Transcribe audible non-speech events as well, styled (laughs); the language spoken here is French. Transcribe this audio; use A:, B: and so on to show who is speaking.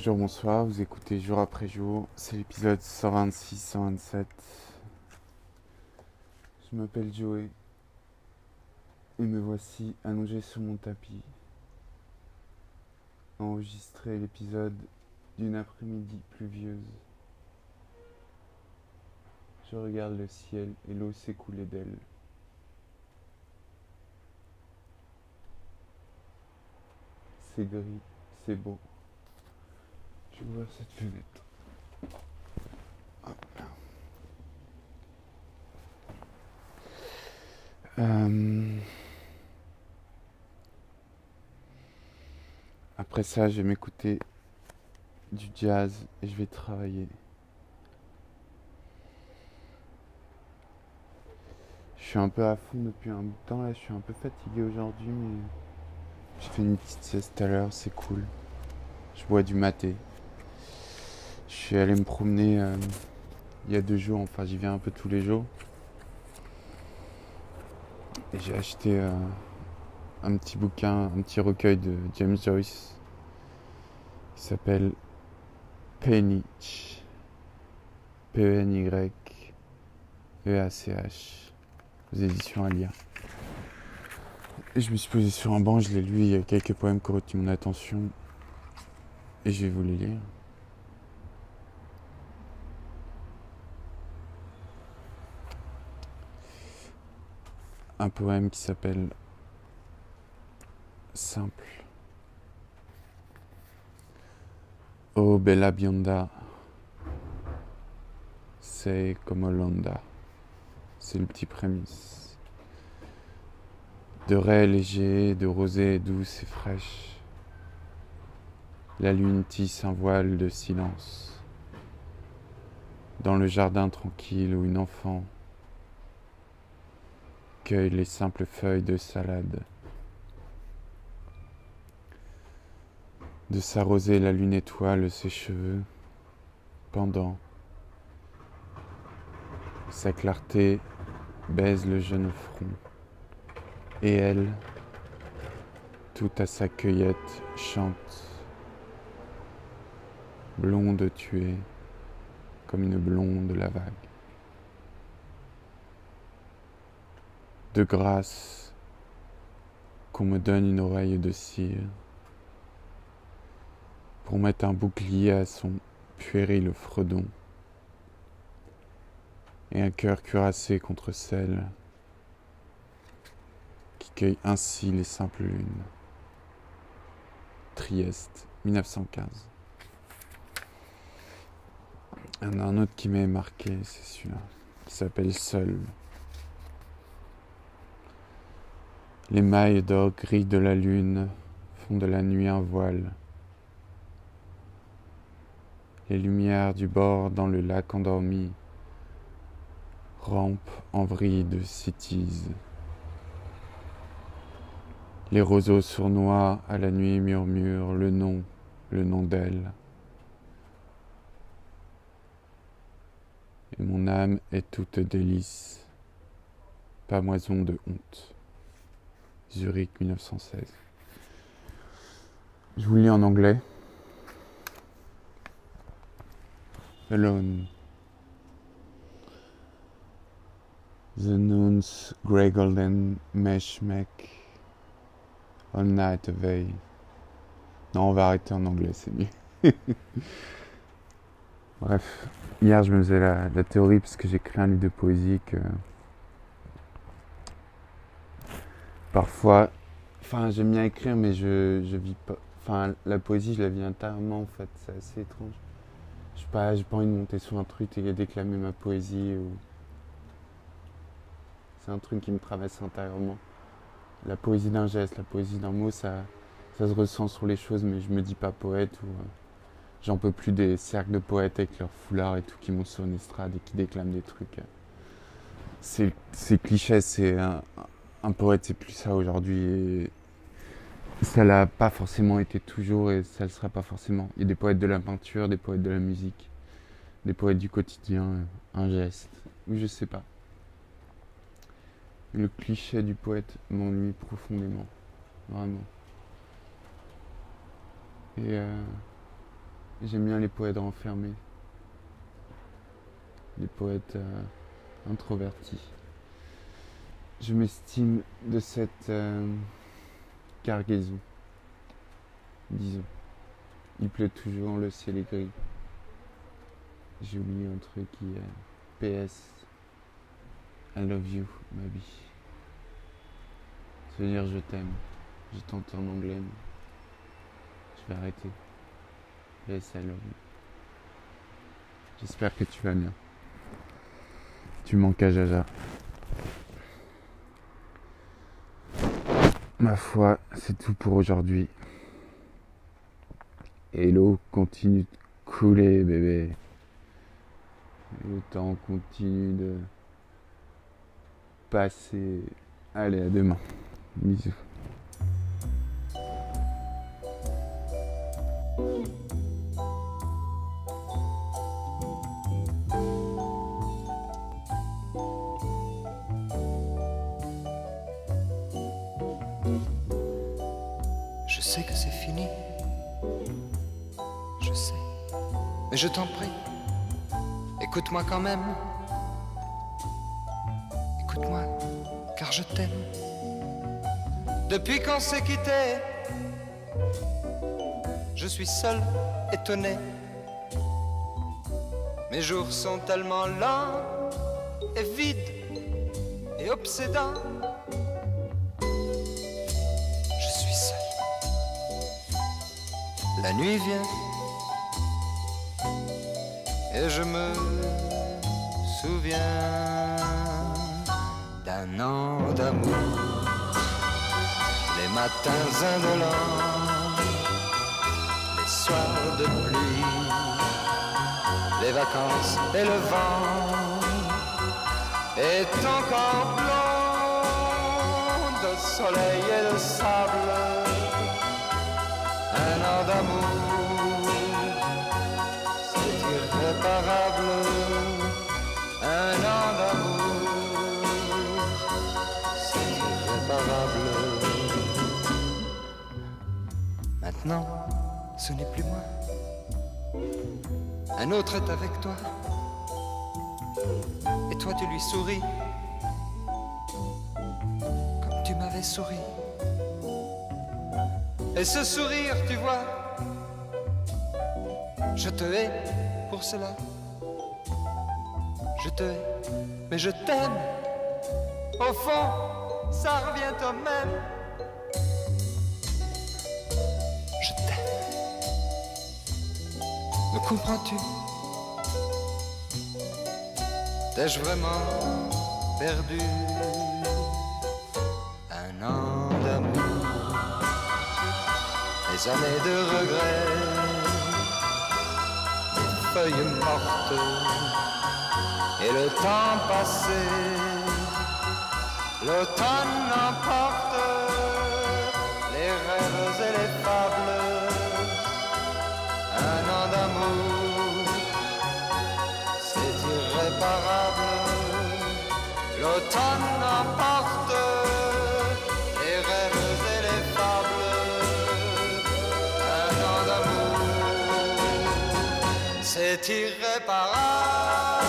A: Bonjour, bonsoir, vous écoutez jour après jour, c'est l'épisode 126-127. Je m'appelle Joey et me voici allongé sur mon tapis, enregistrer l'épisode d'une après-midi pluvieuse. Je regarde le ciel et l'eau s'écouler d'elle. C'est gris, c'est beau. Je vois cette fenêtre. Après ça, je vais m'écouter du jazz et je vais travailler. Je suis un peu à fond depuis un bout de temps là, je suis un peu fatigué aujourd'hui, mais j'ai fait une petite sieste tout à l'heure, c'est cool. Je bois du maté. Je suis allé me promener euh, il y a deux jours, enfin j'y viens un peu tous les jours. Et j'ai acheté euh, un petit bouquin, un petit recueil de James Joyce qui s'appelle Penich. P-E-N-Y-E-A-C-H. Aux éditions à lire. Et je me suis posé sur un banc, je l'ai lu, il y a quelques poèmes qui ont retenu mon attention. Et je vais vous les lire. Un poème qui s'appelle Simple. Oh bella bionda, c'est comme l'onda. C'est le petit prémisse. De raies léger, de rosée douce et fraîche. La lune tisse un voile de silence. Dans le jardin tranquille où une enfant les simples feuilles de salade. De s'arroser la lune étoile ses cheveux, pendant. Sa clarté baise le jeune front. Et elle, tout à sa cueillette, chante. Blonde tuée, comme une blonde la vague. De grâce, qu'on me donne une oreille de cire pour mettre un bouclier à son puéril fredon et un cœur cuirassé contre celle qui cueille ainsi les simples lunes. Trieste, 1915. Il y en a un autre qui m'est marqué, c'est celui-là, qui s'appelle Seul. Les mailles d'or gris de la lune font de la nuit un voile. Les lumières du bord dans le lac endormi rampent en vrille s'étisent. Les roseaux sournois à la nuit murmurent le nom, le nom d'elle. Et mon âme est toute délice, pamoison de honte. Zurich 1916. Je vous lis en anglais. Alone. The noon's grey golden mesh make all night away. Non, on va arrêter en anglais, c'est mieux. (laughs) Bref, hier je me faisais la, la théorie parce que j'ai un livre de poésie que parfois, enfin j'aime bien écrire mais je, je vis pas, enfin la poésie je la vis intérieurement en fait, c'est assez étrange. Je sais pas, j'ai pas envie de monter sur un truc et déclamer ma poésie ou... C'est un truc qui me traverse intérieurement. La poésie d'un geste, la poésie d'un mot, ça, ça se ressent sur les choses mais je me dis pas poète ou... euh, J'en peux plus des cercles de poètes avec leurs foulards et tout qui montent sur une estrade et qui déclament des trucs. C'est c'est cliché, c'est un, un poète, c'est plus ça aujourd'hui. Et ça l'a pas forcément été toujours et ça le sera pas forcément. Il y a des poètes de la peinture, des poètes de la musique, des poètes du quotidien, un geste, ou je sais pas. Le cliché du poète m'ennuie profondément, vraiment. Et euh, J'aime bien les poètes renfermés. Les poètes euh, introvertis. Je m'estime de cette euh, cargaison, disons. Il pleut toujours, le ciel est gris. J'ai oublié un truc qui PS. I love you, ma vie. Veut dire je t'aime. Je tente en anglais, mais je vais arrêter. PS, I love you. J'espère que tu vas bien. Tu manques à Jaja. Ma foi, c'est tout pour aujourd'hui. Et l'eau continue de couler, bébé. Le temps continue de passer. Allez, à demain. Bisous.
B: Sais que c'est fini. Je sais. Mais je t'en prie. Écoute-moi quand même. Écoute-moi, car je t'aime. Depuis qu'on s'est quitté, je suis seul, étonné. Mes jours sont tellement lents et vides et obsédants. La nuit vient. Et je me souviens d'un an d'amour, les matins indolents, les soirs de pluie, les vacances et le vent est encore blond de soleil et de sable, an d'amour c'est irréparable. Un an d'amour, c'est irréparable. Maintenant, ce n'est plus moi. Un autre est avec toi. Et toi, tu lui souris. Comme tu m'avais souri. Et ce sourire, tu vois, je te hais pour cela. Je te hais, mais je t'aime. Au fond, ça revient au même. Je t'aime. Me comprends-tu? T'ai-je vraiment perdu? Des années de regrets feuilles mortes et le temps passé. L'automne emporte les rêves et les fables. Un an d'amour, c'est irréparable. L'automne emporte an d'amour c'est irréparable.